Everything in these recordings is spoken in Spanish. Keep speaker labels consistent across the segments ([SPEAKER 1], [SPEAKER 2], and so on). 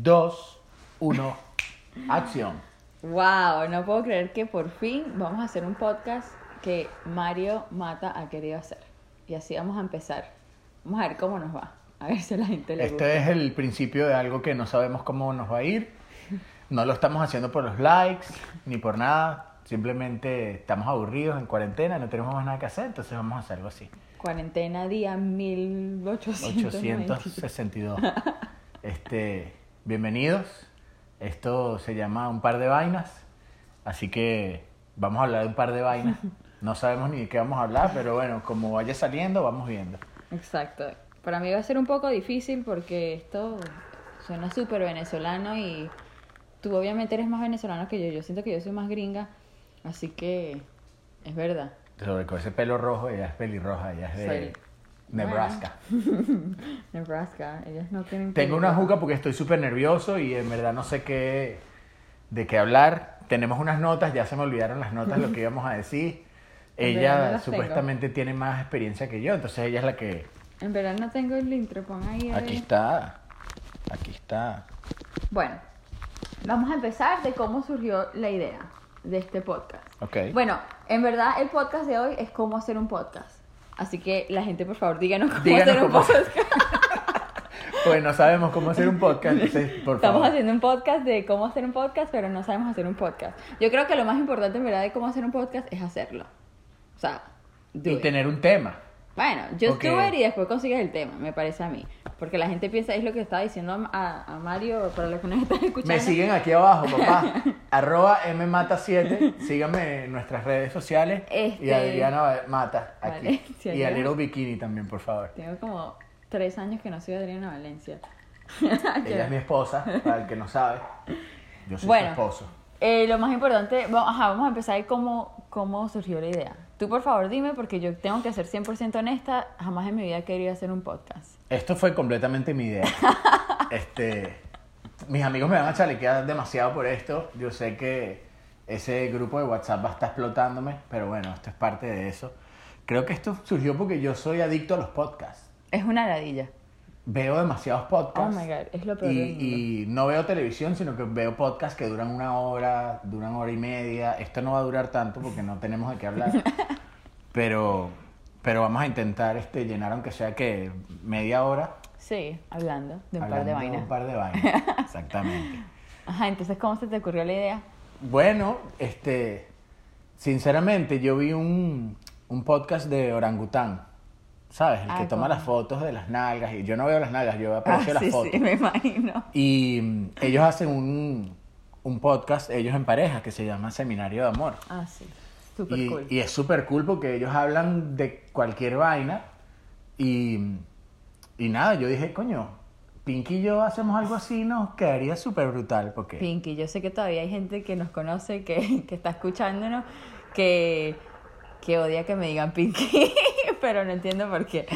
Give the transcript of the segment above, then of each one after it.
[SPEAKER 1] 2, 1, acción.
[SPEAKER 2] Wow, no puedo creer que por fin vamos a hacer un podcast que Mario Mata ha querido hacer. Y así vamos a empezar. Vamos a ver cómo nos va. A ver si a la gente le gusta.
[SPEAKER 1] Este es el principio de algo que no sabemos cómo nos va a ir. No lo estamos haciendo por los likes ni por nada. Simplemente estamos aburridos en cuarentena, no tenemos más nada que hacer, entonces vamos a hacer algo así.
[SPEAKER 2] Cuarentena día 1862.
[SPEAKER 1] 862. Este, bienvenidos. Esto se llama Un par de vainas. Así que vamos a hablar de un par de vainas. No sabemos ni de qué vamos a hablar, pero bueno, como vaya saliendo, vamos viendo.
[SPEAKER 2] Exacto. Para mí va a ser un poco difícil porque esto suena súper venezolano y tú obviamente eres más venezolano que yo. Yo siento que yo soy más gringa, así que es verdad.
[SPEAKER 1] Sobre con ese pelo rojo, ella es pelirroja, ella es de
[SPEAKER 2] Soy-
[SPEAKER 1] Nebraska.
[SPEAKER 2] Nebraska, ellos no tienen...
[SPEAKER 1] Tengo una juca porque estoy súper nervioso y en verdad no sé qué de qué hablar. Tenemos unas notas, ya se me olvidaron las notas, lo que íbamos a decir.
[SPEAKER 2] No
[SPEAKER 1] Ella
[SPEAKER 2] tengo.
[SPEAKER 1] supuestamente tiene más experiencia que yo, entonces ella es la que...
[SPEAKER 2] En verdad no tengo el intro, pon ahí.
[SPEAKER 1] Aquí está, aquí está.
[SPEAKER 2] Bueno, vamos a empezar de cómo surgió la idea de este podcast.
[SPEAKER 1] Ok.
[SPEAKER 2] Bueno, en verdad el podcast de hoy es cómo hacer un podcast. Así que la gente, por favor, díganos cómo
[SPEAKER 1] Díganos
[SPEAKER 2] hacer un
[SPEAKER 1] cómo
[SPEAKER 2] podcast.
[SPEAKER 1] Pues no sabemos cómo hacer un podcast, entonces por
[SPEAKER 2] Estamos
[SPEAKER 1] favor.
[SPEAKER 2] haciendo un podcast de cómo hacer un podcast, pero no sabemos hacer un podcast. Yo creo que lo más importante en verdad de cómo hacer un podcast es hacerlo. O sea, do
[SPEAKER 1] Y
[SPEAKER 2] it.
[SPEAKER 1] tener un tema.
[SPEAKER 2] Bueno, just
[SPEAKER 1] Ok.
[SPEAKER 2] do it y después consigues el tema, me parece a mí. Porque la gente piensa, es lo que estaba diciendo a, a Mario, para los que nos están escuchando.
[SPEAKER 1] Me siguen aquí abajo, papá. Arroba mmata7. Síganme en nuestras redes sociales. Y
[SPEAKER 2] Este-
[SPEAKER 1] Adriana Mata aquí.
[SPEAKER 2] Valencia,
[SPEAKER 1] y a. Little Bikini también, por favor.
[SPEAKER 2] Tengo como tres años que no soy Adriana Valencia.
[SPEAKER 1] Ella es mi esposa, para el que no sabe. Yo soy
[SPEAKER 2] Bueno.
[SPEAKER 1] su esposo.
[SPEAKER 2] Eh, lo más importante, vamos, ajá, vamos a empezar cómo, cómo surgió la idea. Tú, por favor, dime, porque yo tengo que ser 100% honesta, jamás en mi vida he querido hacer un podcast.
[SPEAKER 1] Esto fue completamente mi idea. Este, mis amigos me van a chalequear demasiado por esto. Yo sé que ese grupo de WhatsApp va a estar explotándome, pero bueno, esto es parte de eso. Creo que esto surgió porque yo soy adicto a los podcasts.
[SPEAKER 2] Es una ladilla.
[SPEAKER 1] Veo demasiados podcasts.
[SPEAKER 2] Oh my God, es lo peor
[SPEAKER 1] y, y no veo televisión, sino que veo podcasts que duran una hora, duran hora y media. Esto no va a durar tanto porque no tenemos de qué hablar. pero, pero vamos a intentar este, llenar, aunque sea que media hora.
[SPEAKER 2] Sí, hablando de un par de vainas.
[SPEAKER 1] un par de vainas, exactamente.
[SPEAKER 2] Ajá, entonces, ¿cómo se te ocurrió la idea?
[SPEAKER 1] Bueno, este, sinceramente, yo vi un, un podcast de orangután, ¿sabes? El que toma
[SPEAKER 2] ¿cómo?
[SPEAKER 1] las fotos de las nalgas, y yo no veo las nalgas, yo aprecio
[SPEAKER 2] Ah,
[SPEAKER 1] las
[SPEAKER 2] sí,
[SPEAKER 1] fotos.
[SPEAKER 2] sí, me imagino.
[SPEAKER 1] Y mm, ellos hacen un, un podcast, ellos en pareja, que se llama Seminario de Amor.
[SPEAKER 2] Ah, sí. Súper
[SPEAKER 1] Y,
[SPEAKER 2] cool.
[SPEAKER 1] y es súper cool porque ellos hablan de cualquier vaina. Y, y nada, yo dije, coño, Pinky y yo hacemos algo así, nos quedaría súper brutal. Porque
[SPEAKER 2] Pinky, yo sé que todavía hay gente que nos conoce, que, que está escuchándonos, que, que odia que me digan Pinky, pero no entiendo por qué.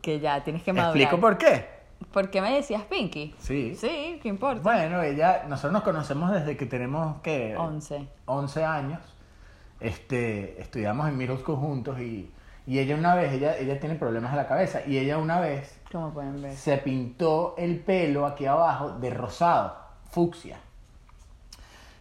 [SPEAKER 2] Que ya tienes que madurar.
[SPEAKER 1] ¿Explico por qué?
[SPEAKER 2] ¿Por qué me decías Pinky?
[SPEAKER 1] Sí.
[SPEAKER 2] Sí, ¿qué importa?
[SPEAKER 1] Bueno, ella, nosotros nos conocemos desde que tenemos que
[SPEAKER 2] 11.
[SPEAKER 1] 11 años. Este, estudiamos en middle school juntos y, y ella una vez, ella, ella tiene problemas en la cabeza y ella una vez
[SPEAKER 2] Como pueden ver.
[SPEAKER 1] se pintó el pelo aquí abajo de rosado, fucsia.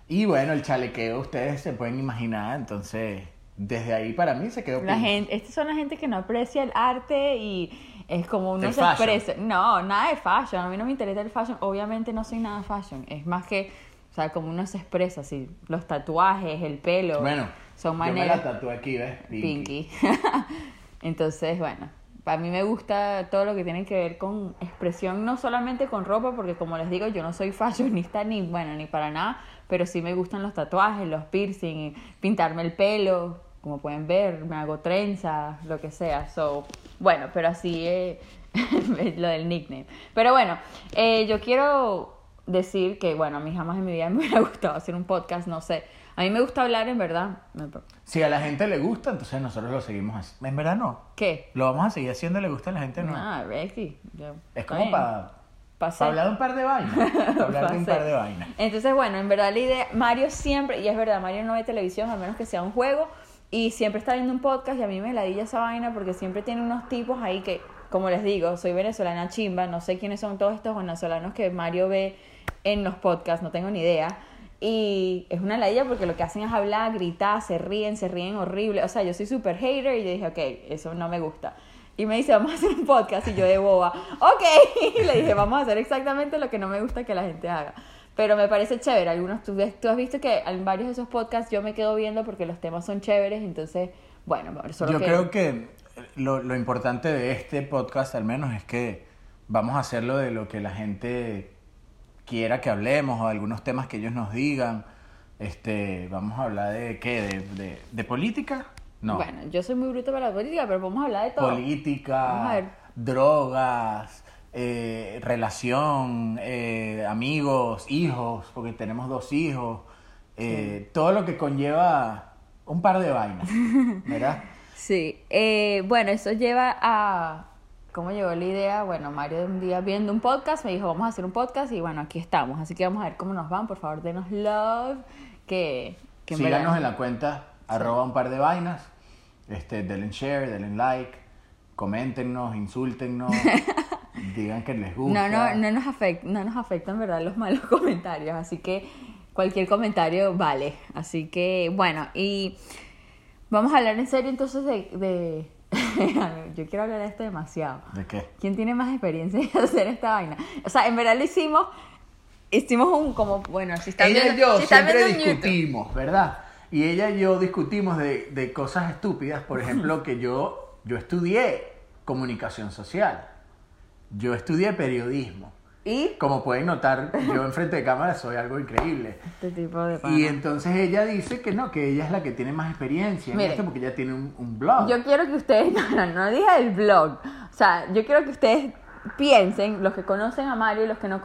[SPEAKER 1] Y bueno, el chalequeo ustedes se pueden imaginar, entonces desde ahí para mí se quedó
[SPEAKER 2] La gente, estas son la gente que no aprecia el arte y es como uno
[SPEAKER 1] El
[SPEAKER 2] se
[SPEAKER 1] fashion.
[SPEAKER 2] expresa. No, nada de fashion. A mí no me interesa el fashion. Obviamente no soy nada fashion. Es más que, o sea, como uno se expresa, así, los tatuajes, el pelo.
[SPEAKER 1] Bueno,
[SPEAKER 2] son
[SPEAKER 1] yo me
[SPEAKER 2] maneras.
[SPEAKER 1] la tatué aquí, ¿ves?
[SPEAKER 2] Pinky. Entonces, bueno, para mí me gusta todo lo que tiene que ver con expresión, no solamente con ropa, porque como les digo, yo no soy fashionista ni, bueno, ni para nada, pero sí me gustan los tatuajes, los piercing, pintarme el pelo, como pueden ver, me hago trenzas, lo que sea. So, bueno, pero así es lo del nickname. Pero bueno, eh, yo quiero decir que, bueno, a mí jamás en mi vida me hubiera gustado hacer un podcast, no sé. A mí me gusta hablar, en verdad.
[SPEAKER 1] Si a la gente le gusta, entonces nosotros lo seguimos haciendo. En verdad no.
[SPEAKER 2] ¿Qué?
[SPEAKER 1] Lo vamos a seguir haciendo, le gusta a la gente, no.
[SPEAKER 2] Ah, yo-
[SPEAKER 1] es como para
[SPEAKER 2] Pasé.
[SPEAKER 1] hablar de un par de vainas. hablar de un par de vainas.
[SPEAKER 2] Entonces, bueno, en verdad la idea, Mario siempre, y es verdad, Mario no ve televisión, a menos que sea un juego, y siempre está viendo un podcast y a mí me ladilla esa vaina porque siempre tiene unos tipos ahí que, como les digo, soy venezolana chimba, no sé quiénes son todos estos venezolanos que Mario ve en los podcasts, no tengo ni idea. Y es una ladilla porque lo que hacen es hablar, gritar, se ríen, se ríen horrible. O sea, yo soy súper hater y yo dije, ok, eso no me gusta. Y me dice, vamos a hacer un podcast. Y yo de boba, ok. Y le dije, vamos a hacer exactamente lo que no me gusta que la gente haga. Pero me parece chévere. Algunos, tú, tú has visto que en varios de esos podcasts yo me quedo viendo porque los temas son chéveres. Entonces, bueno, solo
[SPEAKER 1] Yo
[SPEAKER 2] que...
[SPEAKER 1] creo que lo, lo importante de este podcast al menos es que vamos a hacerlo de lo que la gente quiera que hablemos o de algunos temas que ellos nos digan. Este, vamos a hablar de qué, de, de, de política? No.
[SPEAKER 2] Bueno, yo soy muy bruto para la política, pero vamos a hablar de todo.
[SPEAKER 1] política, drogas, eh, relación, eh, amigos, hijos, porque tenemos dos hijos, eh, todo lo que conlleva un par de vainas, ¿verdad?
[SPEAKER 2] Sí, eh, bueno, eso lleva a... ¿Cómo llegó la idea? Bueno, Mario un día viendo un podcast me dijo, vamos a hacer un podcast y bueno, aquí estamos. Así que vamos a ver cómo nos van. Por favor, denos love. Que, que en
[SPEAKER 1] Síganos en la cuenta, arroba un par de vainas, este, denle like, denle like, coméntenos, insúltennos, digan que les gusta.
[SPEAKER 2] No, no, no nos afecta, no nos afectan, ¿verdad? Los malos comentarios. Así que cualquier comentario vale. Así que, bueno, y vamos a hablar en serio entonces de... de... Yo quiero hablar de esto demasiado.
[SPEAKER 1] ¿De qué?
[SPEAKER 2] ¿Quién tiene más experiencia en hacer esta vaina? O sea, en verdad lo hicimos, hicimos un como, bueno, si están
[SPEAKER 1] ella y yo
[SPEAKER 2] si
[SPEAKER 1] siempre
[SPEAKER 2] YouTube.
[SPEAKER 1] discutimos, ¿verdad? Y ella y yo discutimos de, de cosas estúpidas, por ejemplo, que yo, yo estudié comunicación social, yo estudié periodismo.
[SPEAKER 2] Y
[SPEAKER 1] Como pueden notar, yo enfrente de cámara soy algo increíble.
[SPEAKER 2] este tipo de
[SPEAKER 1] Y entonces ella dice que no, que ella es la que tiene más experiencia en esto porque ella tiene un, un blog.
[SPEAKER 2] Yo quiero que ustedes, no, no, no dije el blog, o sea, yo quiero que ustedes piensen, los que conocen a Mario y los que no,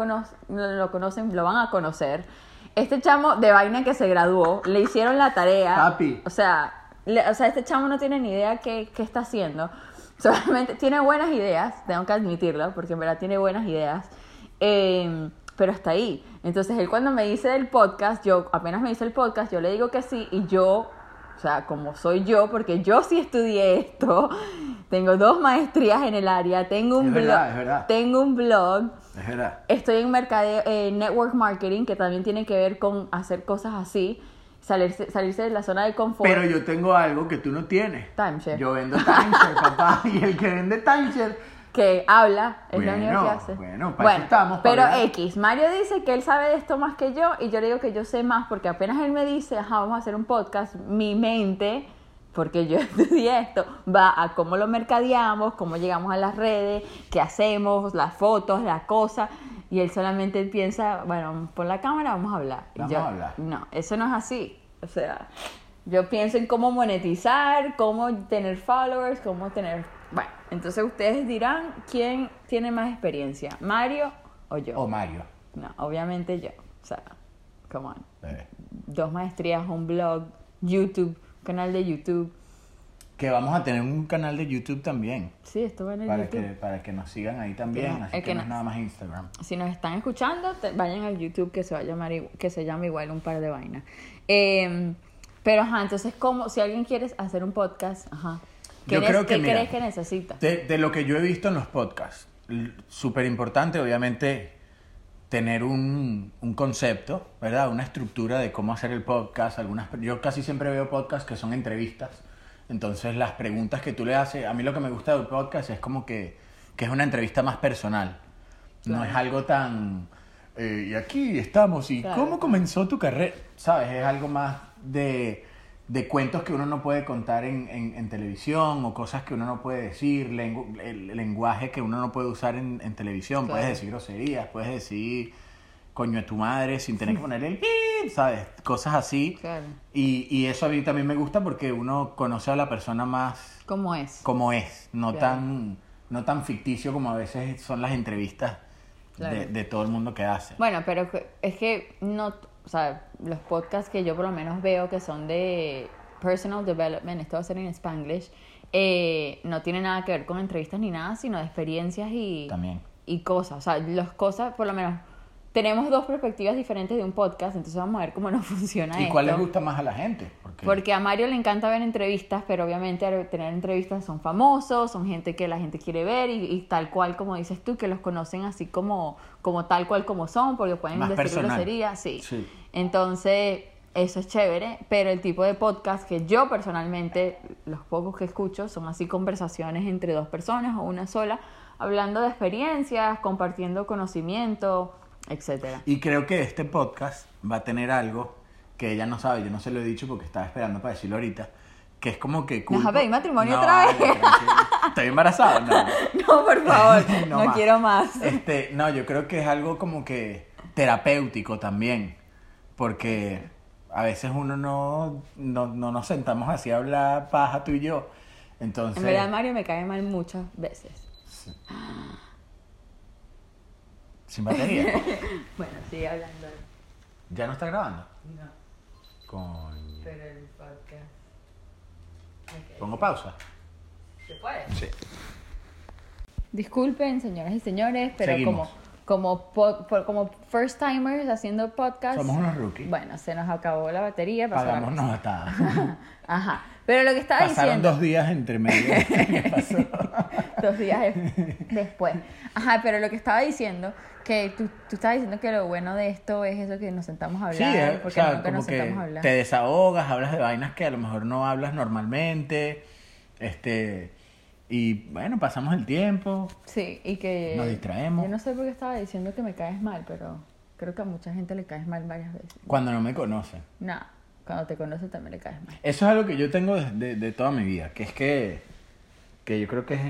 [SPEAKER 2] lo conocen, lo van a conocer. Este chamo de vaina que se graduó, le hicieron la tarea.
[SPEAKER 1] Papi.
[SPEAKER 2] O sea, le- o sea este chamo no tiene ni idea qué, qué está haciendo. Solamente tiene buenas ideas, tengo que admitirlo, porque en verdad tiene buenas ideas. Eh, pero hasta ahí. Entonces él cuando me dice del podcast, yo apenas me dice el podcast, yo le digo que sí y yo, o sea, como soy yo, porque yo sí estudié esto, tengo dos maestrías en el área, tengo un
[SPEAKER 1] Es
[SPEAKER 2] blog,
[SPEAKER 1] verdad, es verdad.
[SPEAKER 2] tengo un blog,
[SPEAKER 1] Es verdad.
[SPEAKER 2] estoy en mercadeo, eh, network marketing, que también tiene que ver con hacer cosas así, salirse, salirse de la zona de confort.
[SPEAKER 1] Pero yo tengo algo que tú no tienes.
[SPEAKER 2] Timeshare.
[SPEAKER 1] Yo vendo timeshare, papá. Y el que vende timeshare
[SPEAKER 2] que habla, es la única
[SPEAKER 1] Bueno,
[SPEAKER 2] que hace.
[SPEAKER 1] bueno, para eso estamos, para
[SPEAKER 2] pero
[SPEAKER 1] hablar.
[SPEAKER 2] X, Mario dice que él sabe de esto más que yo y yo le digo que yo sé más porque apenas él me dice, ajá, vamos a hacer un podcast, mi mente, porque yo estudié esto, va a cómo lo mercadeamos, cómo llegamos a las redes, qué hacemos, las fotos, la cosa. Y él solamente piensa, bueno, pon la cámara, vamos a hablar.
[SPEAKER 1] Vamos
[SPEAKER 2] yo,
[SPEAKER 1] a hablar.
[SPEAKER 2] No, eso no es así. O sea, yo pienso en cómo monetizar, cómo tener followers, cómo tener... Bueno, entonces ustedes dirán quién tiene más experiencia, Mario o yo.
[SPEAKER 1] O Mario.
[SPEAKER 2] No, obviamente yo. O sea, come on.
[SPEAKER 1] Eh,
[SPEAKER 2] Dos maestrías, un blog, YouTube, canal de YouTube.
[SPEAKER 1] Que vamos a tener un canal de YouTube también.
[SPEAKER 2] Sí, esto va en el
[SPEAKER 1] Para
[SPEAKER 2] YouTube.
[SPEAKER 1] que, para que nos sigan ahí también.
[SPEAKER 2] Sí,
[SPEAKER 1] Así que
[SPEAKER 2] que
[SPEAKER 1] no es
[SPEAKER 2] no-
[SPEAKER 1] nada más Instagram.
[SPEAKER 2] Si nos están escuchando, te- vayan al YouTube que se va a llamar que se llama igual un par de vainas. Eh, pero ajá, entonces como si alguien quiere hacer un podcast, ajá. ¿Qué,
[SPEAKER 1] Yo creo que,
[SPEAKER 2] ¿qué
[SPEAKER 1] mira,
[SPEAKER 2] crees que necesita?
[SPEAKER 1] De, de lo que yo he visto en los podcasts, súper importante, obviamente, tener un, un concepto, ¿verdad? Una estructura de cómo hacer el podcast. Algunas, yo casi siempre veo podcasts que son entrevistas. Entonces, las preguntas que tú le haces, a mí lo que me gusta del podcast es como que, que es una entrevista más personal. No es algo tan... eh, y aquí estamos, y
[SPEAKER 2] Claro.
[SPEAKER 1] cómo comenzó tu carrera, ¿sabes? Es algo más de, de cuentos que uno no puede contar en, en- en televisión o cosas que uno no puede decir, lengu- el lenguaje que uno no puede usar en, en televisión.
[SPEAKER 2] Claro.
[SPEAKER 1] Puedes decir groserías, puedes decir coño de tu madre sin tener que poner el pip, ¿sabes? Cosas así.
[SPEAKER 2] Claro.
[SPEAKER 1] Y, y eso a mí también me gusta porque uno conoce a la persona más
[SPEAKER 2] ¿Cómo es?
[SPEAKER 1] como es, no,
[SPEAKER 2] Claro.
[SPEAKER 1] tan, no tan ficticio como a veces son las entrevistas
[SPEAKER 2] Claro.
[SPEAKER 1] de, de todo el mundo que hace.
[SPEAKER 2] Bueno, pero es que no, o sea, los podcasts que yo por lo menos veo que son de personal development, esto va a ser en Spanglish, eh, no tiene nada que ver con entrevistas ni nada, sino de experiencias y,
[SPEAKER 1] También.
[SPEAKER 2] y cosas. O sea, las cosas, por lo menos, tenemos dos perspectivas diferentes de un podcast, entonces vamos a ver cómo nos funciona
[SPEAKER 1] ¿Y
[SPEAKER 2] esto.
[SPEAKER 1] cuál les gusta más a la gente? Porque.
[SPEAKER 2] Porque a Mario le encanta ver entrevistas, pero obviamente al tener entrevistas son famosos, son gente que la gente quiere ver y, y tal cual como dices tú, que los conocen así como, como tal cual como son, porque pueden
[SPEAKER 1] Más
[SPEAKER 2] decir
[SPEAKER 1] personal.
[SPEAKER 2] groserías, sí.
[SPEAKER 1] Sí.
[SPEAKER 2] Entonces, eso es chévere, pero el tipo de podcast que yo personalmente, los pocos que escucho, son así conversaciones entre dos personas o una sola, hablando de experiencias, compartiendo conocimiento, etcétera.
[SPEAKER 1] Y creo que este podcast va a tener algo que ella no sabe, yo no se lo he dicho porque estaba esperando para decirlo ahorita, que es como que...
[SPEAKER 2] vas a pedir matrimonio
[SPEAKER 1] No,
[SPEAKER 2] otra vez?
[SPEAKER 1] ¿Estoy embarazado? No.
[SPEAKER 2] No, por favor, no,
[SPEAKER 1] más.
[SPEAKER 2] quiero más.
[SPEAKER 1] Este, no, yo creo que es algo como que terapéutico también, porque a veces uno no, no, no nos sentamos así a hablar paja tú y yo. Entonces,
[SPEAKER 2] En verdad, Mario me cae mal muchas veces.
[SPEAKER 1] sin batería.
[SPEAKER 2] Bueno, sigue hablando.
[SPEAKER 1] ¿Ya no está grabando?
[SPEAKER 2] No,
[SPEAKER 1] Coño.
[SPEAKER 2] pero el podcast.
[SPEAKER 1] Pongo pausa.
[SPEAKER 2] ¿Se puede?
[SPEAKER 1] Sí.
[SPEAKER 2] Disculpen, señoras y señores, pero
[SPEAKER 1] Seguimos.
[SPEAKER 2] como, como, po- por- como first timers haciendo podcast.
[SPEAKER 1] Somos unos rookies.
[SPEAKER 2] Bueno, se nos acabó la batería. cosa.
[SPEAKER 1] novatada.
[SPEAKER 2] Ajá. Pero lo que estaba
[SPEAKER 1] Pasaron
[SPEAKER 2] diciendo.
[SPEAKER 1] dos días entre medio. ¿Qué pasó?
[SPEAKER 2] Dos días de- después. Ajá, pero lo que estaba diciendo, que tú, tú estabas diciendo que lo bueno de esto es eso que nos sentamos a
[SPEAKER 1] Sí,
[SPEAKER 2] hablar,
[SPEAKER 1] eh, o
[SPEAKER 2] porque
[SPEAKER 1] sea,
[SPEAKER 2] nunca
[SPEAKER 1] como
[SPEAKER 2] nos
[SPEAKER 1] que
[SPEAKER 2] sentamos a hablar.
[SPEAKER 1] te desahogas, hablas de vainas que a lo mejor no hablas normalmente, este, y bueno, pasamos el tiempo.
[SPEAKER 2] Sí, y que...
[SPEAKER 1] Nos distraemos.
[SPEAKER 2] Yo no sé por qué estaba diciendo que me caes mal, pero creo que a mucha gente le caes mal varias veces.
[SPEAKER 1] Cuando no me conocen.
[SPEAKER 2] No, cuando te conoces también le caes mal.
[SPEAKER 1] Eso es algo que yo tengo de, de- de toda mi vida, que es que, que yo creo que es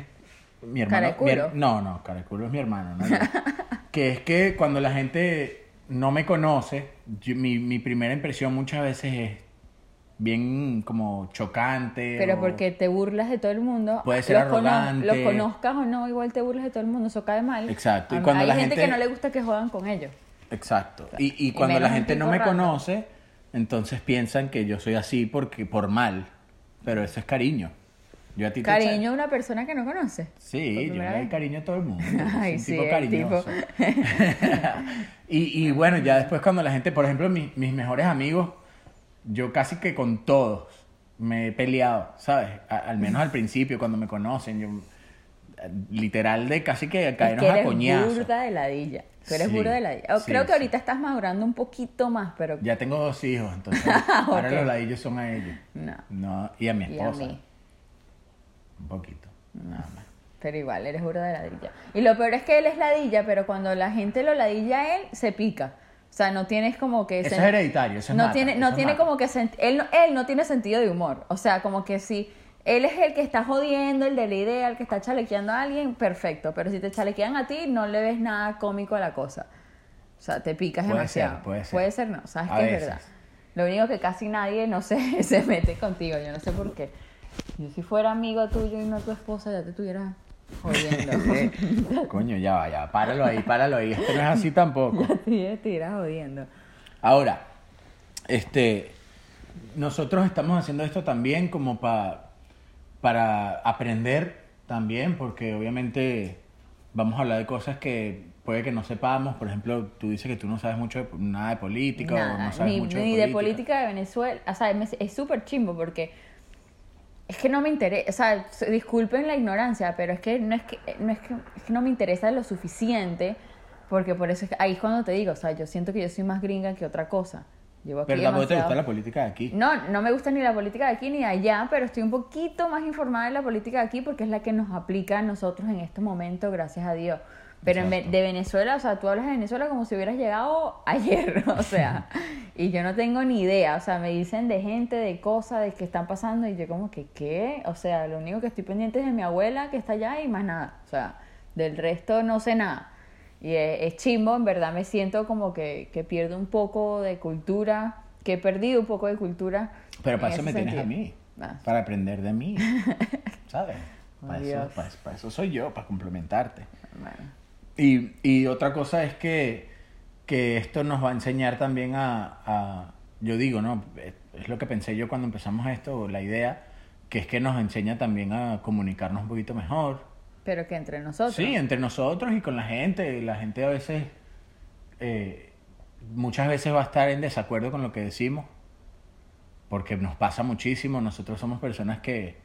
[SPEAKER 1] mi hermano. No, no, cara de culo es mi hermano, no que es que cuando la gente no me conoce, yo- mi, mi primera impresión muchas veces es bien como chocante.
[SPEAKER 2] Pero
[SPEAKER 1] o-
[SPEAKER 2] porque te burlas de todo el mundo.
[SPEAKER 1] Puede ser
[SPEAKER 2] los cono-
[SPEAKER 1] arrogante.
[SPEAKER 2] Los conozcas o no, igual te burlas de todo el mundo, eso cae mal.
[SPEAKER 1] Exacto, y
[SPEAKER 2] A-
[SPEAKER 1] cuando
[SPEAKER 2] Hay
[SPEAKER 1] la
[SPEAKER 2] gente,
[SPEAKER 1] gente-
[SPEAKER 2] que no le gusta que jodan con ellos.
[SPEAKER 1] Exacto. Y, y cuando la gente no me conoce, entonces piensan que yo soy así porque por mal. Pero eso es cariño. Yo a ti te
[SPEAKER 2] Cariño a una persona que no conoce.
[SPEAKER 1] echa-
[SPEAKER 2] por
[SPEAKER 1] Sí, yo le doy cariño a todo el mundo.
[SPEAKER 2] Ay,
[SPEAKER 1] un
[SPEAKER 2] sí,
[SPEAKER 1] tipo cariñoso. y, y bueno, ya después cuando la gente, por ejemplo, mi- mis mejores amigos, yo casi que con todos me he peleado, ¿sabes? A- al menos al principio, cuando me conocen, yo literal de casi que
[SPEAKER 2] Es
[SPEAKER 1] caernos
[SPEAKER 2] que
[SPEAKER 1] a
[SPEAKER 2] eres
[SPEAKER 1] coñazo.
[SPEAKER 2] burda de ladilla. Tú eres
[SPEAKER 1] Sí,
[SPEAKER 2] burda de ladilla. O
[SPEAKER 1] sí,
[SPEAKER 2] Creo que
[SPEAKER 1] sí.
[SPEAKER 2] ahorita estás madurando un poquito más, pero
[SPEAKER 1] Ya tengo dos hijos, entonces ahora
[SPEAKER 2] Ok.
[SPEAKER 1] los ladillos son a ellos.
[SPEAKER 2] no.
[SPEAKER 1] No, y a mi
[SPEAKER 2] Y a
[SPEAKER 1] esposa.
[SPEAKER 2] mí.
[SPEAKER 1] Un poquito, nada más.
[SPEAKER 2] Pero igual, eres burda de ladilla. Y lo peor es que él es ladilla, pero cuando la gente lo ladilla a él, se pica. O sea, no tienes como que...
[SPEAKER 1] Eso es hereditario, eso es
[SPEAKER 2] no
[SPEAKER 1] mata,
[SPEAKER 2] tiene, no tiene
[SPEAKER 1] mata.
[SPEAKER 2] como que... Él, no- él no tiene sentido de humor. O sea, como que si él es el que está jodiendo, el de la idea, el que está chalequeando a alguien, perfecto. Pero si te chalequean a ti, no le ves nada cómico a la cosa. O sea, te picas
[SPEAKER 1] Puede
[SPEAKER 2] demasiado.
[SPEAKER 1] ser, puede ser.
[SPEAKER 2] Puede ser, no. Sabes
[SPEAKER 1] A
[SPEAKER 2] que es verdad. Lo único que casi nadie, no sé, se mete contigo. Yo no sé por qué. Yo si fuera amigo tuyo y no tu esposa, ya te estuviera jodiendo.
[SPEAKER 1] Coño, ya va, ya, páralo ahí, páralo ahí. Esto no es así tampoco.
[SPEAKER 2] ya te jodiendo.
[SPEAKER 1] Ahora, este, nosotros estamos haciendo esto también como pa- para aprender también, porque obviamente vamos a hablar de cosas que puede que no sepamos. Por ejemplo, tú dices que tú no sabes mucho de, nada de política o
[SPEAKER 2] Nada,
[SPEAKER 1] no sabes
[SPEAKER 2] ni,
[SPEAKER 1] mucho
[SPEAKER 2] ni de política de Venezuela. O sea, es súper chimbo porque es que no me interesa. O sea, disculpen la ignorancia, pero es que no es que no, es que, es que no me interesa lo suficiente. Porque por eso es que ahí es cuando te digo, o sea, yo siento que yo soy más gringa que otra cosa. Llevo aquí
[SPEAKER 1] Pero tampoco te gusta la política de aquí.
[SPEAKER 2] No, no me gusta ni la política de aquí ni de allá, pero estoy un poquito más informada de la política de aquí porque es la que nos aplica a nosotros en este momento, gracias a Dios. Pero en de Venezuela, o sea, tú hablas de Venezuela como si hubieras llegado ayer, o sea, y yo no tengo ni idea, o sea, me dicen de gente, de cosas, de que están pasando, y yo como que, ¿qué? O sea, lo único que estoy pendiente es de mi abuela que está allá y más nada, o sea, del resto no sé nada. Y es, es chimbo, en verdad me siento como que, que pierdo un poco de cultura, que he perdido un poco de cultura.
[SPEAKER 1] Pero para eso me tienes a mí.
[SPEAKER 2] Ah,
[SPEAKER 1] Para aprender de mí. ¿Sabes?
[SPEAKER 2] Oh,
[SPEAKER 1] Para eso, para, para eso soy yo, para complementarte.
[SPEAKER 2] bueno.
[SPEAKER 1] Y, y otra cosa es que, que esto nos va a enseñar también a, a- yo digo, ¿no? Es- Es lo que pensé yo cuando empezamos esto, la idea, que es que nos enseña también a comunicarnos un poquito mejor.
[SPEAKER 2] Pero que entre nosotros.
[SPEAKER 1] Sí, entre nosotros y con la gente. La gente a veces, eh, muchas veces va a estar en desacuerdo con lo que decimos. porque nos pasa muchísimo, nosotros somos personas que,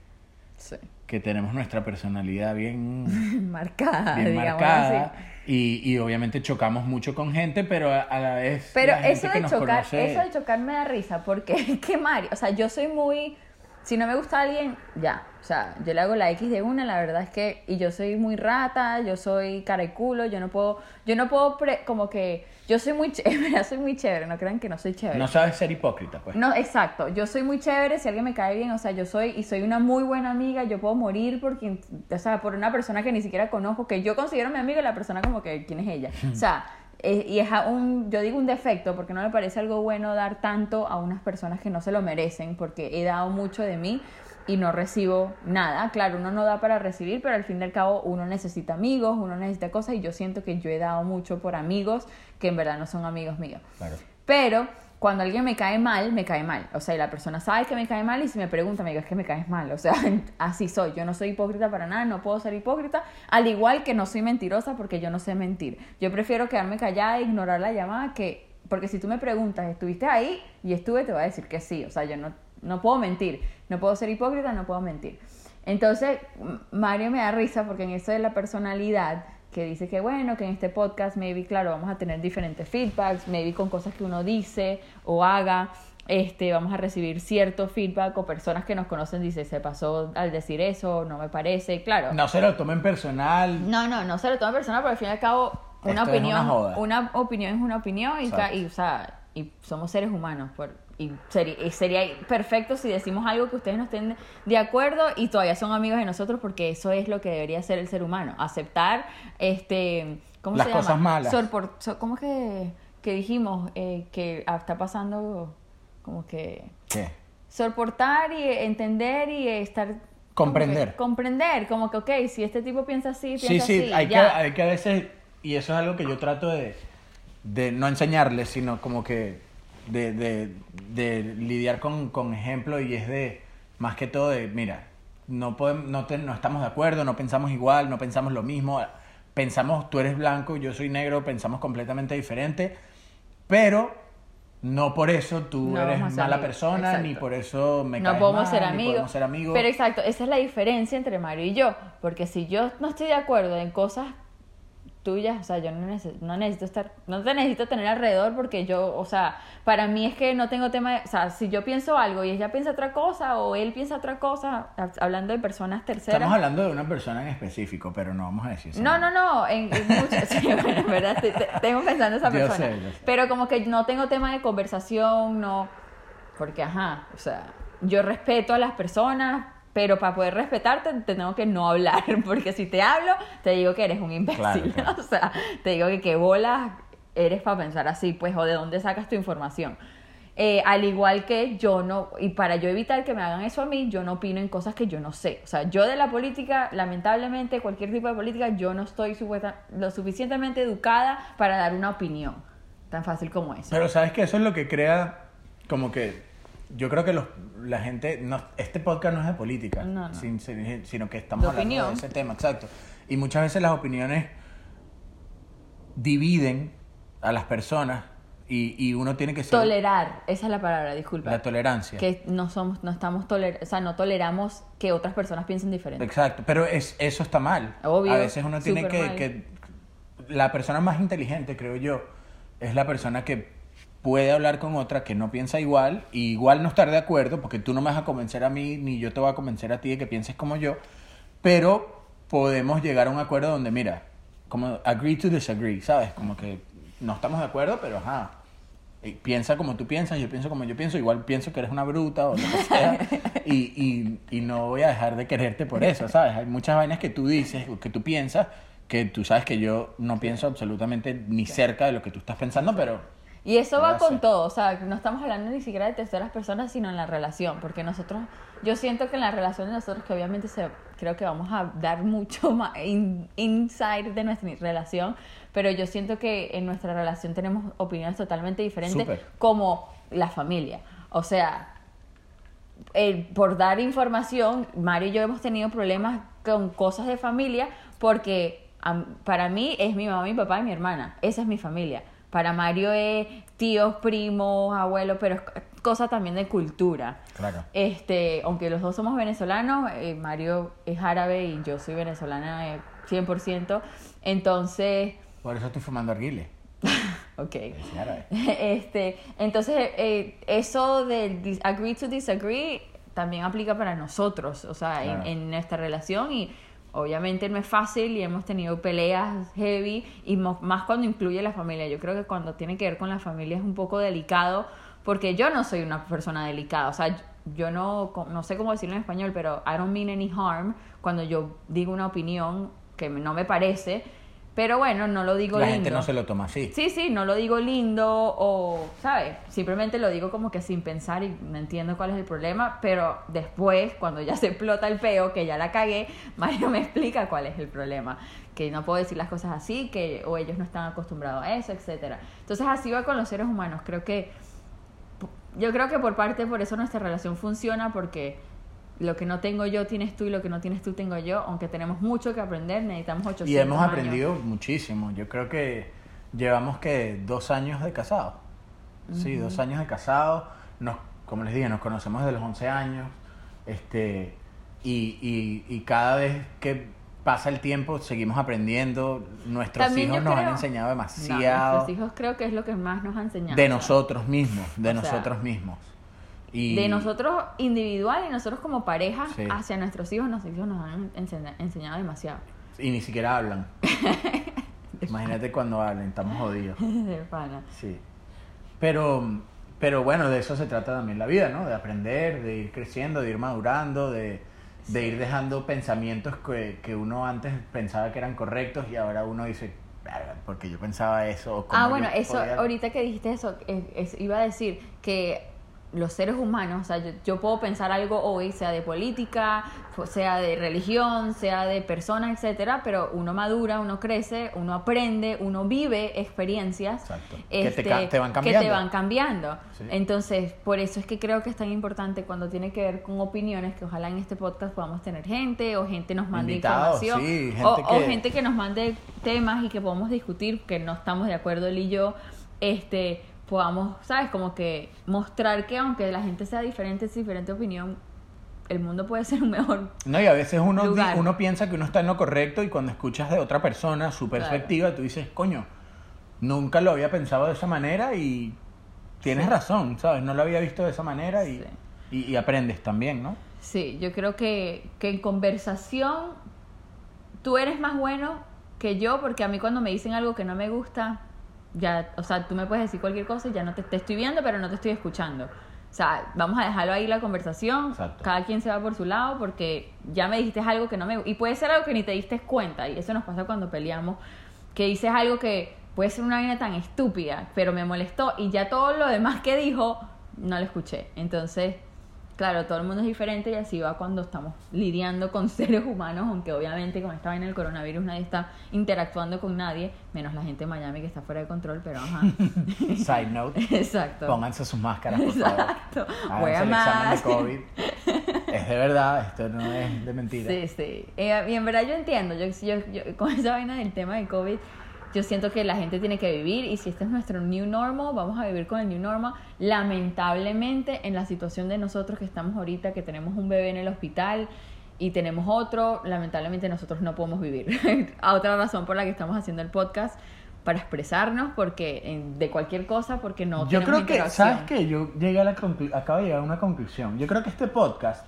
[SPEAKER 2] Sí.
[SPEAKER 1] que tenemos nuestra personalidad bien,
[SPEAKER 2] Marcada,
[SPEAKER 1] bien marcada
[SPEAKER 2] así.
[SPEAKER 1] y, y obviamente chocamos mucho con gente, pero a, la vez
[SPEAKER 2] Pero
[SPEAKER 1] la gente
[SPEAKER 2] eso
[SPEAKER 1] que
[SPEAKER 2] de
[SPEAKER 1] nos
[SPEAKER 2] chocar,
[SPEAKER 1] conoce-
[SPEAKER 2] eso de chocar me da risa, porque es que Mario, o sea, yo soy muy, si no me gusta alguien, ya, o sea, yo le hago la X de una, la verdad es que, y yo soy muy rata, yo soy cara y culo, yo no puedo, yo no puedo, pre- como que, yo soy muy chévere, soy muy chévere, no crean que no soy chévere.
[SPEAKER 1] no sabes ser hipócrita, pues.
[SPEAKER 2] No, exacto. Yo soy muy chévere, si alguien me cae bien, o sea, yo soy y soy una muy buena amiga, yo puedo morir por quien, o sea, por una persona que ni siquiera conozco, que yo considero mi amiga y la persona como que, ¿quién es ella? O sea, eh, y es un, yo digo un defecto, porque no me parece algo bueno dar tanto a unas personas que no se lo merecen, porque he dado mucho de mí y no recibo nada. Claro, uno no da para recibir, pero al fin y al cabo uno necesita amigos, uno necesita cosas y yo siento que yo he dado mucho por amigos que en verdad no son amigos míos.
[SPEAKER 1] Claro.
[SPEAKER 2] Pero cuando alguien me cae mal, me cae mal. O sea, y la persona sabe que me cae mal y si me pregunta, me digo, es que me caes mal. O sea, así soy. Yo no soy hipócrita para nada, no puedo ser hipócrita. Al igual que no soy mentirosa porque yo no sé mentir. Yo prefiero quedarme callada e ignorar la llamada que... Porque si tú me preguntas, ¿estuviste ahí? Y estuve, te voy a decir que sí. O sea, yo no, no puedo mentir. No puedo ser hipócrita, no puedo mentir. Entonces, Mario me da risa porque en eso de la personalidad, que dice que bueno, que en este podcast, maybe, claro, vamos a tener diferentes feedbacks, maybe con cosas que uno dice o haga, este, vamos a recibir cierto feedback o personas que nos conocen dicen, se pasó al decir eso, no me parece, claro.
[SPEAKER 1] No se lo tomen personal.
[SPEAKER 2] No, no, no se lo toma personal, porque al fin y al cabo, una
[SPEAKER 1] Esto
[SPEAKER 2] opinión,
[SPEAKER 1] una
[SPEAKER 2] una opinión es una opinión y, y, o sea, y somos seres humanos. por- y, sería, sería perfecto si decimos algo que ustedes no estén de acuerdo y todavía son amigos de nosotros, porque eso es lo que debería ser el ser humano. Aceptar, este, ¿cómo
[SPEAKER 1] Las
[SPEAKER 2] se llama?
[SPEAKER 1] cosas malas.
[SPEAKER 2] Sorpor- so- ¿Cómo es que, que dijimos eh, que está pasando como que
[SPEAKER 1] ¿Qué?
[SPEAKER 2] soportar y entender y estar como
[SPEAKER 1] Comprender.
[SPEAKER 2] que- comprender como que ok si este tipo piensa así piensa
[SPEAKER 1] Sí, sí,
[SPEAKER 2] así
[SPEAKER 1] hay que, hay que a veces, y eso es algo que yo trato de, de no enseñarles, sino como que de, de, de lidiar con, con ejemplos y es de, más que todo de, mira, no, podemos, no, te- no estamos de acuerdo, no pensamos igual, no pensamos lo mismo, pensamos, tú eres blanco, yo soy negro, pensamos completamente diferente, pero no por eso tú
[SPEAKER 2] No
[SPEAKER 1] eres mala
[SPEAKER 2] amigos,
[SPEAKER 1] persona,
[SPEAKER 2] exacto.
[SPEAKER 1] ni por eso me
[SPEAKER 2] no
[SPEAKER 1] caes
[SPEAKER 2] podemos
[SPEAKER 1] mal,
[SPEAKER 2] ser
[SPEAKER 1] ni
[SPEAKER 2] amigos.
[SPEAKER 1] podemos ser amigos.
[SPEAKER 2] Pero exacto, esa es la diferencia entre Mario y yo. Porque si yo no estoy de acuerdo en cosas tuyas, o sea, yo no, neces- no necesito estar, no te necesito tener alrededor porque yo, o sea, para mí es que no tengo tema, de- o sea, si yo pienso algo y ella piensa otra cosa o él piensa otra cosa, hab- hablando de personas terceras.
[SPEAKER 1] Estamos hablando de una persona en específico, pero no vamos a decir eso.
[SPEAKER 2] No, no, no, en, en muchas, sí, bueno, en verdad, te- te- tengo pensando en esa
[SPEAKER 1] Yo
[SPEAKER 2] persona.
[SPEAKER 1] sé, yo sé.
[SPEAKER 2] Pero como que no tengo tema de conversación, no, porque ajá, o sea, yo respeto a las personas, pero para poder respetarte te tengo que no hablar, porque si te hablo, te digo que eres un imbécil,
[SPEAKER 1] Claro, claro.
[SPEAKER 2] o sea, te digo que qué bolas eres para pensar así, pues, o de dónde sacas tu información. Eh, al igual que yo no, y para yo evitar que me hagan eso a mí, yo no opino en cosas que yo no sé. O sea, yo de la política, lamentablemente, cualquier tipo de política, yo no estoy supuesta- lo suficientemente educada para dar una opinión. Tan fácil como eso.
[SPEAKER 1] Pero sabes que eso es lo que crea como que yo creo que los, la gente no, este podcast no es de política,
[SPEAKER 2] No, no.
[SPEAKER 1] sin- sin- sino que estamos
[SPEAKER 2] De
[SPEAKER 1] hablando
[SPEAKER 2] opinión.
[SPEAKER 1] de ese tema, exacto. Y muchas veces las opiniones dividen a las personas y, y uno tiene que ser
[SPEAKER 2] Tolerar, esa es la palabra, disculpa.
[SPEAKER 1] la tolerancia.
[SPEAKER 2] que no somos, no estamos toler o sea, no toleramos que otras personas piensen diferente.
[SPEAKER 1] Exacto, pero es, eso está mal.
[SPEAKER 2] Obvio,
[SPEAKER 1] a veces uno tiene que, que... La persona más inteligente, creo yo, es la persona que puede hablar con otra que no piensa igual y igual no estar de acuerdo, porque tú no me vas a convencer a mí, ni yo te voy a convencer a ti de que pienses como yo, pero podemos llegar a un acuerdo donde, mira, como agree to disagree, ¿sabes? Como que no estamos de acuerdo, pero ajá. piensa como tú piensas, yo pienso como yo pienso, igual pienso que eres una bruta o lo que sea, y, y, y no voy a dejar de quererte por eso, ¿sabes? Hay muchas vainas que tú dices, que tú piensas, que tú sabes que yo no pienso absolutamente ni cerca de lo que tú estás pensando, pero
[SPEAKER 2] Y eso va con todo, o sea, no estamos hablando ni siquiera de terceras personas, sino en la relación, porque nosotros, yo siento que en la relación de nosotros, que obviamente se, creo que vamos a dar mucho más in- insight de nuestra relación, pero yo siento que en nuestra relación tenemos opiniones totalmente diferentes, como la familia. O sea, eh, por dar información, Mario y yo hemos tenido problemas con cosas de familia porque para mí es mi mamá, mi papá y mi hermana. Esa es mi familia. Para Mario es tíos, primos, abuelos, pero es- cosa también de cultura.
[SPEAKER 1] Claro.
[SPEAKER 2] Este, aunque los dos somos venezolanos, eh, Mario es árabe y yo soy venezolana eh, 100%. Entonces,
[SPEAKER 1] Por eso estoy fumando arguile.
[SPEAKER 2] ok.
[SPEAKER 1] Es árabe.
[SPEAKER 2] Este, entonces, eh, eso de agree to disagree también aplica para nosotros, o sea, en- en, nuestra relación y obviamente no es fácil y hemos tenido peleas heavy y más cuando incluye la familia. Yo creo que cuando tiene que ver con la familia es un poco delicado porque yo no soy una persona delicada, o sea, yo- no, no sé cómo decirlo en español, pero I don't mean any harm cuando yo digo una opinión que no me parece, pero bueno, no lo digo
[SPEAKER 1] La
[SPEAKER 2] lindo.
[SPEAKER 1] gente no se lo toma así.
[SPEAKER 2] Sí, sí, no lo digo lindo o, ¿sabes? Simplemente lo digo como que sin pensar y no entiendo cuál es el problema, pero después, cuando ya se explota el peo, que ya la cagué, Mario me explica cuál es el problema. Que no puedo decir las cosas así, que o ellos no están acostumbrados a eso, etcétera. Entonces así va con los seres humanos. Creo que, yo creo que por parte, por eso nuestra relación funciona, porque lo que no tengo yo tienes tú y lo que no tienes tú tengo yo, aunque tenemos mucho que aprender, necesitamos 800
[SPEAKER 1] Y hemos
[SPEAKER 2] años.
[SPEAKER 1] aprendido muchísimo. Yo creo que llevamos que dos años de casados. Sí, dos años de casados. Nos, como les dije, nos conocemos desde los 11 años. Este, y, y, y cada vez que pasa el tiempo seguimos aprendiendo. Nuestros
[SPEAKER 2] También
[SPEAKER 1] hijos nos han enseñado
[SPEAKER 2] No,
[SPEAKER 1] demasiado
[SPEAKER 2] nuestros hijos creo que es lo que más nos ha enseñado.
[SPEAKER 1] de nosotros mismos, de
[SPEAKER 2] o sea,
[SPEAKER 1] nosotros mismos. Y
[SPEAKER 2] De nosotros individual y nosotros como pareja
[SPEAKER 1] Sí.
[SPEAKER 2] hacia nuestros hijos, nuestros hijos nos han enseña- enseñado demasiado.
[SPEAKER 1] y ni siquiera hablan. Imagínate cuando hablen, estamos jodidos.
[SPEAKER 2] De pana.
[SPEAKER 1] Sí. Pero, pero bueno, de eso se trata también la vida, ¿no? De aprender, de ir creciendo, de ir madurando, de, de ir dejando pensamientos que, que uno antes pensaba que eran correctos y ahora uno dice, "Verga, porque yo pensaba eso.
[SPEAKER 2] Ah, bueno, eso,
[SPEAKER 1] podía-".
[SPEAKER 2] ahorita que dijiste eso, es- iba a decir que los seres humanos, o sea, yo, yo puedo pensar algo hoy, sea de política, sea de religión, sea de personas, etcétera, pero uno madura, uno crece, uno aprende, uno vive experiencias.
[SPEAKER 1] Que te ca- te van
[SPEAKER 2] que
[SPEAKER 1] cambiando.
[SPEAKER 2] te van cambiando.
[SPEAKER 1] Sí.
[SPEAKER 2] Entonces, por eso es que creo que es tan importante cuando tiene que ver con opiniones, que ojalá en este podcast podamos tener gente o gente nos mande
[SPEAKER 1] Invitados,
[SPEAKER 2] información
[SPEAKER 1] sí, gente
[SPEAKER 2] o, o
[SPEAKER 1] que-
[SPEAKER 2] gente que nos mande temas y que podamos discutir, que no estamos de acuerdo él y yo, este, podamos, ¿sabes? Como que mostrar que aunque la gente sea diferente, es diferente opinión, el mundo puede ser un mejor.
[SPEAKER 1] No, y a veces uno,
[SPEAKER 2] lugar.
[SPEAKER 1] uno piensa que uno está en lo correcto y cuando escuchas de otra persona su
[SPEAKER 2] Claro.
[SPEAKER 1] perspectiva, tú dices, coño, nunca lo había pensado de esa manera y tienes
[SPEAKER 2] Sí.
[SPEAKER 1] razón, ¿sabes? No lo había visto de esa manera y, y, y aprendes también, ¿no?
[SPEAKER 2] Sí, yo creo que, que en conversación tú eres más bueno que yo, porque a mí cuando me dicen algo que no me gusta, ya, o sea, tú me puedes decir cualquier cosa y ya no te, te estoy viendo, pero no te estoy escuchando. O sea, vamos a dejarlo ahí la conversación,
[SPEAKER 1] Exacto.
[SPEAKER 2] cada quien se va por su lado, porque ya me dijiste algo que no me y puede ser algo que ni te diste cuenta, y eso nos pasa cuando peleamos, que dices algo que puede ser una vaina tan estúpida, pero me molestó, y ya todo lo demás que dijo, no lo escuché. Entonces, Claro, todo el mundo es diferente y así va cuando estamos lidiando con seres humanos, aunque obviamente con esta vaina del coronavirus nadie está interactuando con nadie, menos la gente de Miami que está fuera de control, pero ajá.
[SPEAKER 1] Side note,
[SPEAKER 2] Exacto.
[SPEAKER 1] pónganse sus máscaras, por favor.
[SPEAKER 2] Exacto. Wear
[SPEAKER 1] el examen de. COVID. Es de verdad, esto no es de mentira.
[SPEAKER 2] Sí, sí. Eh, y en verdad yo entiendo, yo, yo, yo- con esa vaina del tema del COVID, yo siento que la gente tiene que vivir y si este es nuestro new normal, vamos a vivir con el new normal. Lamentablemente, en la situación de nosotros que estamos ahorita, que tenemos un bebé en el hospital y tenemos otro, lamentablemente nosotros no podemos vivir. a otra razón por la que estamos haciendo el podcast, para expresarnos, porque de cualquier cosa, porque no
[SPEAKER 1] Yo
[SPEAKER 2] tenemos
[SPEAKER 1] creo que. ¿sabes qué? Yo llegué a la acabo de llegar a una conclusión. Yo creo que este podcast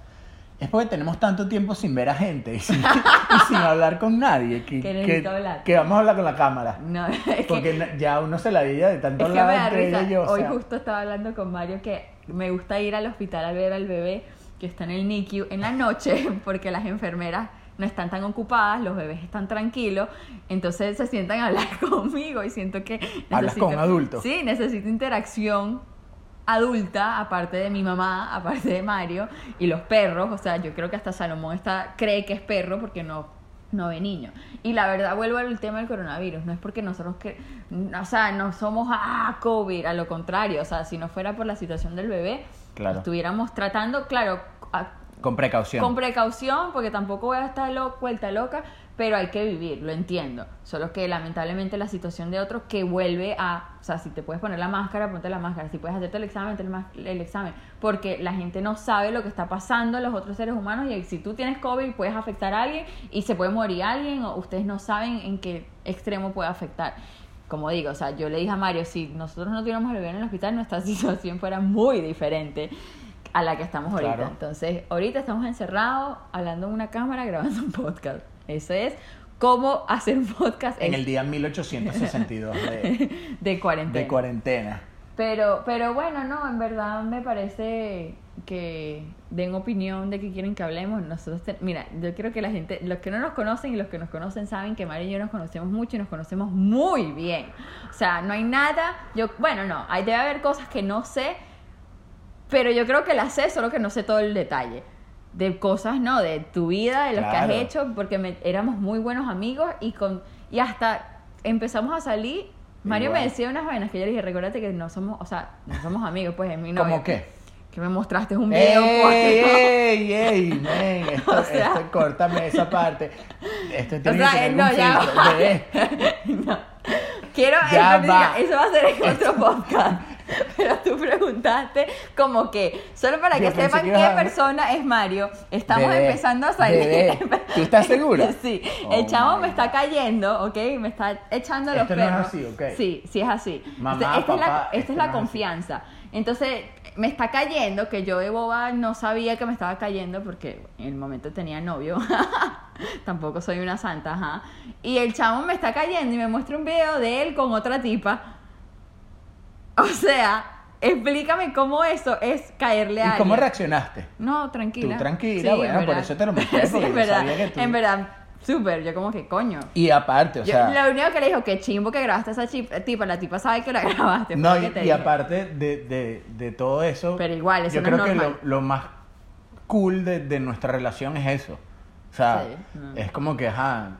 [SPEAKER 1] es porque tenemos tanto tiempo sin ver a gente y sin, y sin hablar con nadie que,
[SPEAKER 2] Que necesito hablar.
[SPEAKER 1] que vamos a hablar con la cámara.
[SPEAKER 2] No, es que-
[SPEAKER 1] Porque ya uno se la veía de tanto
[SPEAKER 2] que
[SPEAKER 1] hablar entre o
[SPEAKER 2] Hoy
[SPEAKER 1] sea,
[SPEAKER 2] justo estaba hablando con Mario que me gusta ir al hospital a ver al bebé que está en el NICU en la noche porque las enfermeras no están tan ocupadas, los bebés están tranquilos, entonces se sientan a hablar conmigo y siento que
[SPEAKER 1] Hablas con un adulto.
[SPEAKER 2] Sí, necesito interacción adulta, aparte de mi mamá, aparte de Mario y los perros, o sea, yo creo que hasta Salomón está cree que es perro porque no no ve niño. Y la verdad vuelvo al tema del coronavirus, no es porque nosotros que o sea, no somos ah COVID, a lo contrario, o sea, si no fuera por la situación del bebé,
[SPEAKER 1] Claro.
[SPEAKER 2] estuviéramos tratando, claro, a-
[SPEAKER 1] con precaución.
[SPEAKER 2] con precaución, porque tampoco voy a estar lo- vuelta loca, pero hay que vivir, lo entiendo. Solo que lamentablemente la situación de otros que vuelve a, o sea, si te puedes poner la máscara, ponte la máscara, si puedes hacerte el examen, el, el examen, porque la gente no sabe lo que está pasando a los otros seres humanos y si tú tienes COVID puedes afectar a alguien y se puede morir alguien o ustedes no saben en qué extremo puede afectar. Como digo, o sea, yo le dije a Mario, si nosotros no tuviéramos el bebé en el hospital, nuestra situación fuera muy diferente a la que estamos ahorita.
[SPEAKER 1] Claro.
[SPEAKER 2] Entonces, ahorita estamos encerrados, hablando en una cámara, grabando un podcast. Eso es cómo hacer un podcast
[SPEAKER 1] En el día 1862 de,
[SPEAKER 2] de cuarentena.
[SPEAKER 1] de cuarentena.
[SPEAKER 2] Pero, pero bueno, no, en verdad me parece que den opinión de qué quieren que hablemos. Nosotros, mira, yo quiero que la gente, los que no nos conocen y los que nos conocen saben que Mario y yo nos conocemos mucho y nos conocemos muy bien. O sea, no hay nada, yo, bueno, no, hay debe haber cosas que no sé, pero yo creo que las sé, solo que no sé todo el detalle. De cosas, ¿no? De tu vida, de lo que has hecho, porque me- éramos muy buenos amigos y con y hasta empezamos a salir. Mario me decía unas vainas que yo le dije, recuérdate que no somos, o sea, no somos amigos, pues es mi novio.
[SPEAKER 1] ¿Cómo qué?
[SPEAKER 2] Que me mostraste un video.
[SPEAKER 1] ¡Ey,
[SPEAKER 2] pues,
[SPEAKER 1] ey, ey, men! Esto,
[SPEAKER 2] O sea-
[SPEAKER 1] esto, córtame esa parte. Esto
[SPEAKER 2] O
[SPEAKER 1] tiene
[SPEAKER 2] sea,
[SPEAKER 1] que tener
[SPEAKER 2] no, ya va. No. Quiero
[SPEAKER 1] Ya
[SPEAKER 2] eso,
[SPEAKER 1] va.
[SPEAKER 2] eso va a ser en otro podcast. Pero tú preguntaste como que, solo para que sepan
[SPEAKER 1] que
[SPEAKER 2] qué
[SPEAKER 1] a-
[SPEAKER 2] persona es Mario, estamos
[SPEAKER 1] Bebé,
[SPEAKER 2] empezando a salir.
[SPEAKER 1] bebé, ¿tú estás segura?
[SPEAKER 2] Sí,
[SPEAKER 1] Oh
[SPEAKER 2] el chavo
[SPEAKER 1] my
[SPEAKER 2] me está cayendo, ¿ok? Me está echando los
[SPEAKER 1] Esto no es
[SPEAKER 2] perros.
[SPEAKER 1] así, ¿ok?
[SPEAKER 2] Sí, sí es así.
[SPEAKER 1] Mamá,
[SPEAKER 2] Entonces, esta es la, esta es la
[SPEAKER 1] no es
[SPEAKER 2] confianza. Entonces, me está cayendo, que yo de boba no sabía que me estaba cayendo porque en el momento tenía novio. Tampoco soy una santa, ajá. Y el chamo me está cayendo y me muestra un video de él con otra tipa. O sea, explícame cómo eso es caerle a
[SPEAKER 1] ¿Y cómo
[SPEAKER 2] alguien.
[SPEAKER 1] reaccionaste?
[SPEAKER 2] No, tranquila.
[SPEAKER 1] Tú tranquila,
[SPEAKER 2] Sí, en
[SPEAKER 1] bueno, por
[SPEAKER 2] verdad.
[SPEAKER 1] eso te lo mostré,
[SPEAKER 2] Sí,
[SPEAKER 1] porque
[SPEAKER 2] en
[SPEAKER 1] yo
[SPEAKER 2] verdad,
[SPEAKER 1] sabía que tú-
[SPEAKER 2] En verdad, súper. Yo como que coño.
[SPEAKER 1] Y aparte, o
[SPEAKER 2] Yo-
[SPEAKER 1] sea...
[SPEAKER 2] lo único que le dijo, que chimbo que grabaste a esa chi- tipa, la tipa sabe que la grabaste.
[SPEAKER 1] No,
[SPEAKER 2] fue lo
[SPEAKER 1] y,
[SPEAKER 2] que te
[SPEAKER 1] y
[SPEAKER 2] dije.
[SPEAKER 1] aparte de, de, de todo eso,
[SPEAKER 2] Pero igual, eso
[SPEAKER 1] yo
[SPEAKER 2] no es
[SPEAKER 1] creo que
[SPEAKER 2] normal.
[SPEAKER 1] lo, lo más cool de, de nuestra relación es eso. O sea,
[SPEAKER 2] Sí,
[SPEAKER 1] es como que, ajá,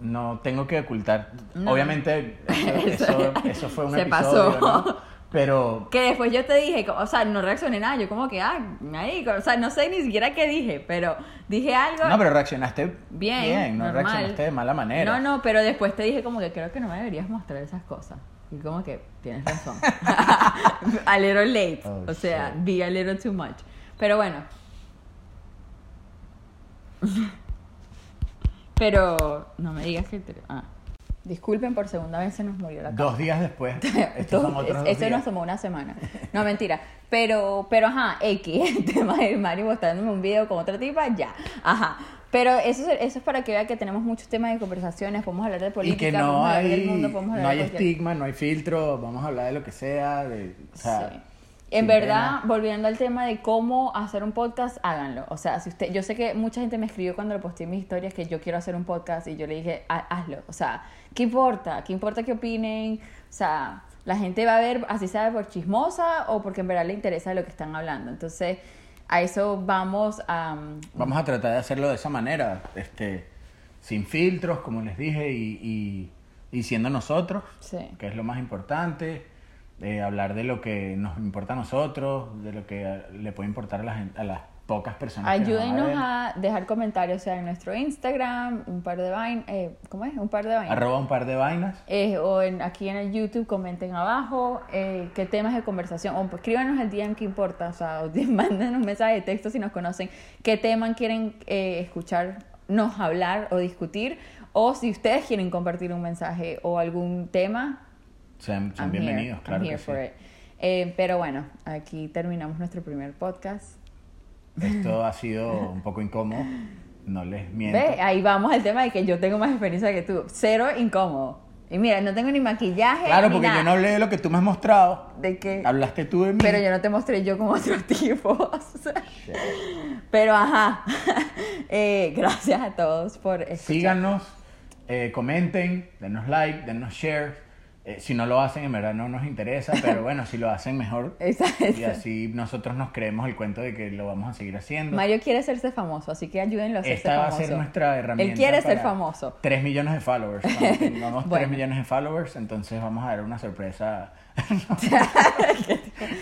[SPEAKER 1] no tengo que ocultar.
[SPEAKER 2] No.
[SPEAKER 1] Obviamente, eso, eso, eso fue un
[SPEAKER 2] Se
[SPEAKER 1] episodio,
[SPEAKER 2] pasó.
[SPEAKER 1] ¿no? Pero
[SPEAKER 2] Que después yo te dije, o sea, no reaccioné nada, yo como que, ah, ahí, o sea, no sé ni siquiera qué dije, pero dije algo.
[SPEAKER 1] No, pero reaccionaste
[SPEAKER 2] Bien,
[SPEAKER 1] bien, no
[SPEAKER 2] normal.
[SPEAKER 1] reaccionaste de mala manera.
[SPEAKER 2] No, no, pero después te dije como que creo que no me deberías mostrar esas cosas. Y como que tienes razón. a little late.
[SPEAKER 1] Oh,
[SPEAKER 2] o sea,
[SPEAKER 1] shit.
[SPEAKER 2] be a little too much. Pero bueno. Pero no me digas que te... Ah. Disculpen, por segunda vez se nos murió la
[SPEAKER 1] Dos días después, estos son otros dos
[SPEAKER 2] eso
[SPEAKER 1] días.
[SPEAKER 2] nos tomó una semana. No, mentira. Pero, pero ajá, X, el tema de Mario mostrándome un video con otra tipa, ya. Ajá. Pero eso, es- eso es para que vean que tenemos muchos temas de conversaciones, podemos hablar de
[SPEAKER 1] Y
[SPEAKER 2] política,
[SPEAKER 1] que no
[SPEAKER 2] podemos hablar
[SPEAKER 1] hay,
[SPEAKER 2] del mundo, podemos hablar
[SPEAKER 1] no hay
[SPEAKER 2] de
[SPEAKER 1] estigma, no hay filtro, vamos a hablar de lo que sea, de, o sea,
[SPEAKER 2] Sí. En verdad, volviendo al tema de cómo hacer un podcast, háganlo. O sea, si usted, yo sé que mucha gente me escribió cuando le posté mis historias que yo quiero hacer un podcast y yo le dije, "Ha- hazlo. O sea, ¿qué importa? ¿Qué importa qué opinen? O sea, la gente va a ver, así sea por chismosa o porque en verdad le interesa lo que están hablando. Entonces, a eso vamos a... um,
[SPEAKER 1] Vamos a tratar de hacerlo de esa manera, este, sin filtros, como les dije, y, y, y siendo nosotros,
[SPEAKER 2] Sí.
[SPEAKER 1] que es lo más importante, eh, hablar de lo que nos importa a nosotros, de lo que le puede importar a, la gente- a las pocas personas. nos
[SPEAKER 2] Ayúdenos
[SPEAKER 1] ver.
[SPEAKER 2] a dejar comentarios, o sea, en nuestro Instagram, un par de vainas, eh, ¿cómo es? Un par de vainas.
[SPEAKER 1] Arroba un par de vainas.
[SPEAKER 2] Eh, o en, aquí en el YouTube comenten abajo eh, qué temas de conversación o pues, escríbanos el DM que importa, o sea, o manden un mensaje de texto si nos conocen, qué tema quieren eh, escucharnos hablar o discutir, o si ustedes quieren compartir un mensaje o algún tema,
[SPEAKER 1] Sean,
[SPEAKER 2] I'm here,
[SPEAKER 1] bienvenidos,
[SPEAKER 2] I'm
[SPEAKER 1] claro
[SPEAKER 2] here
[SPEAKER 1] que sí.
[SPEAKER 2] for it. Eh, pero bueno, aquí terminamos nuestro primer podcast.
[SPEAKER 1] Esto ha sido un poco incómodo, no les miento.
[SPEAKER 2] Ve, ahí vamos al tema de que yo tengo más experiencia que tú. Cero incómodo. Y mira, no tengo ni maquillaje.
[SPEAKER 1] Claro,
[SPEAKER 2] ni
[SPEAKER 1] porque
[SPEAKER 2] nada.
[SPEAKER 1] yo no hablé de lo que tú me has mostrado.
[SPEAKER 2] ¿De qué?
[SPEAKER 1] Hablaste tú de mí.
[SPEAKER 2] Pero yo no te mostré yo con otros tipos. Pero ajá. Eh, gracias a todos por escuchar.
[SPEAKER 1] Síganos, eh, comenten, denos like, denos share. Eh, si no lo hacen, en verdad no nos interesa, pero bueno, si lo hacen mejor.
[SPEAKER 2] Exacto.
[SPEAKER 1] Y así nosotros nos creemos el cuento de que lo vamos a seguir haciendo.
[SPEAKER 2] Mario quiere hacerse famoso, así que ayúdenlo a hacerse
[SPEAKER 1] Esta va a ser nuestra herramienta.
[SPEAKER 2] Él quiere ser famoso.
[SPEAKER 1] 3 millones de followers. Cuando tengamos 3
[SPEAKER 2] Bueno.
[SPEAKER 1] millones de followers, entonces vamos a dar una sorpresa.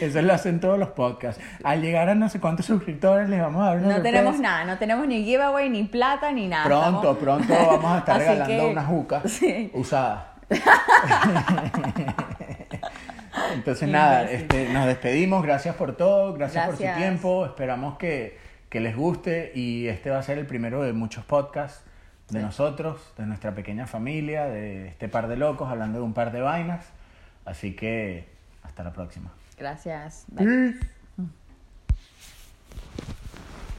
[SPEAKER 1] Eso lo hacen todos los podcasts. Al llegar a no sé cuántos suscriptores, les vamos a dar una
[SPEAKER 2] No
[SPEAKER 1] sorpresa.
[SPEAKER 2] tenemos nada, no tenemos ni giveaway, ni plata, ni nada.
[SPEAKER 1] Pronto,
[SPEAKER 2] Estamos-
[SPEAKER 1] pronto vamos a estar regalando
[SPEAKER 2] que-
[SPEAKER 1] una juca
[SPEAKER 2] Sí.
[SPEAKER 1] usada. Entonces nada, este, nos despedimos, gracias por todo, gracias, por su tiempo, esperamos que, que les guste y este va a ser el primero de muchos podcasts de
[SPEAKER 2] Sí.
[SPEAKER 1] nosotros, de nuestra pequeña familia, de este par de locos hablando de un par de vainas, así que hasta la próxima.
[SPEAKER 2] Gracias. Bye.